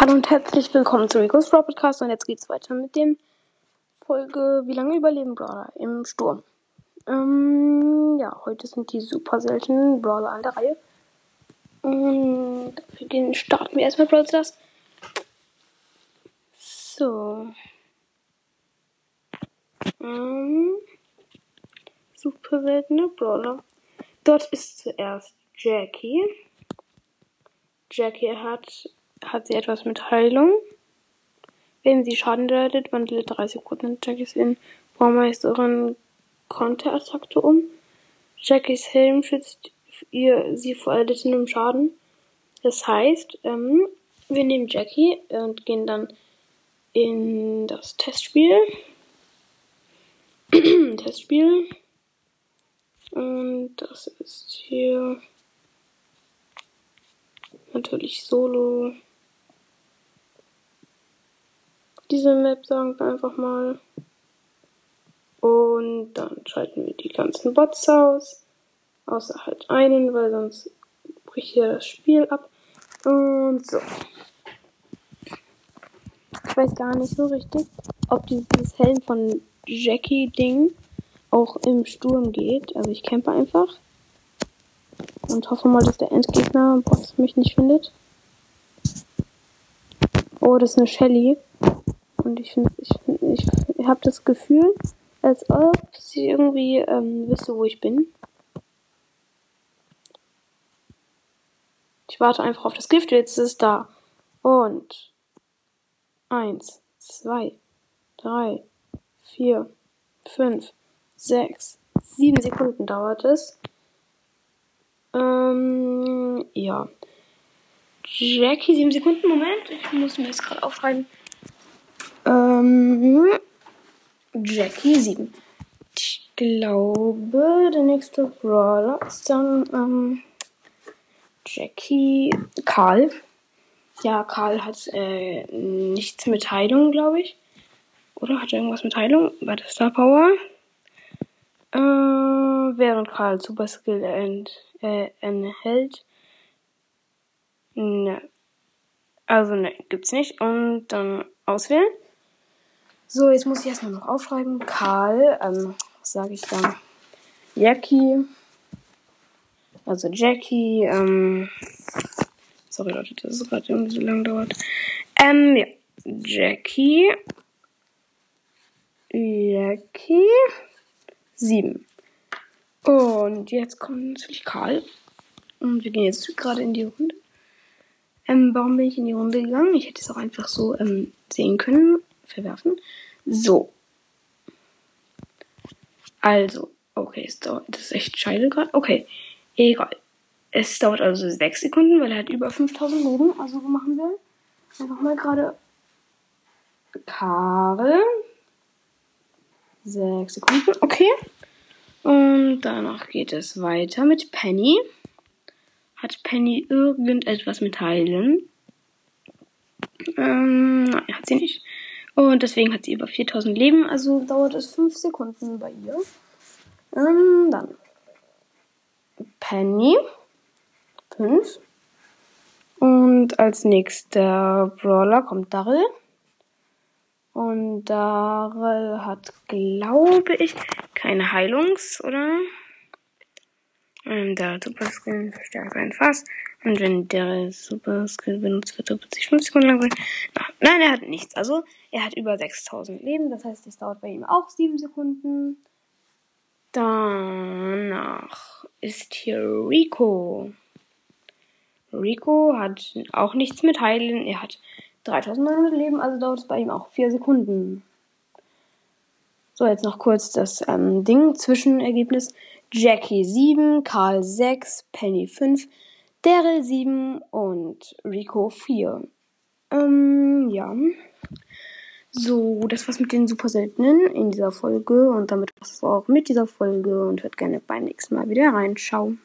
Hallo und herzlich willkommen zu Rico's Podcast und jetzt geht's weiter mit dem Folge Wie lange überleben Brawler im Sturm. Ähm, ja, heute sind die super seltenen Brawler an der Reihe. Und für den starten wir erstmal Brawl Stars. So. Ähm, super seltene Brawler. Dort ist zuerst Jackie. Jackie hat hat sie etwas mit Heilung. Wenn sie Schaden leidet, wandelt 30% Jackies in Baumeisterin Konterattacke um. Jackies Helm schützt ihr sie vor erlittenem Schaden. Das heißt, ähm, wir nehmen Jackie und gehen dann in das Testspiel. Testspiel. Und das ist hier natürlich Solo. Diese Map, sagen wir einfach mal. Und dann schalten wir die ganzen Bots aus. Außer halt einen, weil sonst bricht hier das Spiel ab. Und so. Ich weiß gar nicht so richtig, ob dieses Helm von Jackie-Ding auch im Sturm geht. Also ich campe einfach. Und hoffe mal, dass der Endgegner Bots mich nicht findet. Oh, das ist eine Shelly. Und ich finde, ich, ich, ich habe das Gefühl, als ob sie irgendwie ähm, wüsste, wo ich bin. Ich warte einfach auf das Gift, jetzt ist es da. Und eins, zwei, drei, vier, fünf, sechs, sieben Sekunden dauert es. Ähm, ja. Jackie, sieben Sekunden, Moment. Ich muss mir das gerade aufschreiben. Ähm, Jackie 7. Ich glaube, der nächste Brawler ist dann ähm, Jackie Karl. Ja, Karl hat äh, nichts mit Heilung, glaube ich. Oder hat er irgendwas mit Heilung? Bei der Star Power. Äh, während Karl Super Skill ent, äh, enthält. Ne. Also ne, gibt's nicht. Und dann auswählen. So, jetzt muss ich erstmal noch aufschreiben. Karl, ähm, was sage ich dann? Jackie. Also Jackie, ähm, sorry Leute, dass es gerade irgendwie so lang dauert. Ähm, ja. Jackie. Jackie. Sieben. Und jetzt kommt natürlich Karl. Und wir gehen jetzt gerade in die Runde. Ähm, warum bin ich in die Runde gegangen? Ich hätte es auch einfach so ähm, sehen können verwerfen. So. Also, okay, es dauert, das ist echt scheiße gerade. Okay, egal. Es dauert also 6 Sekunden, weil er hat über 5000 Leben. Also machen wir einfach mal gerade Karl. 6 Sekunden, okay. Und danach geht es weiter mit Penny. Hat Penny irgendetwas mit Heilen? Ähm, nein, hat sie nicht. Und deswegen hat sie über 4000 Leben, also dauert es 5 Sekunden bei ihr. Ähm, dann Penny. 5. Und als nächster Brawler kommt Darrell. Und Darrell hat, glaube ich, keine Heilungs- oder ähm, der Super Skill verstärkt sein Fass. Und wenn der Super Skill benutzt wird, wird sich 5 Sekunden lang. Nein, er hat nichts. Also, er hat über 6000 Leben. Das heißt, es dauert bei ihm auch 7 Sekunden. Danach ist hier Rico. Rico hat auch nichts mit Heilen. Er hat 3900 Leben, also dauert es bei ihm auch 4 Sekunden. So, jetzt noch kurz das ähm, Ding. Zwischenergebnis. Jackie 7, Karl 6, Penny 5, Daryl 7 und Rico 4. Ähm, ja. So, das war's mit den super seltenen in dieser Folge und damit war's auch mit dieser Folge und hört gerne beim nächsten Mal wieder rein. Ciao.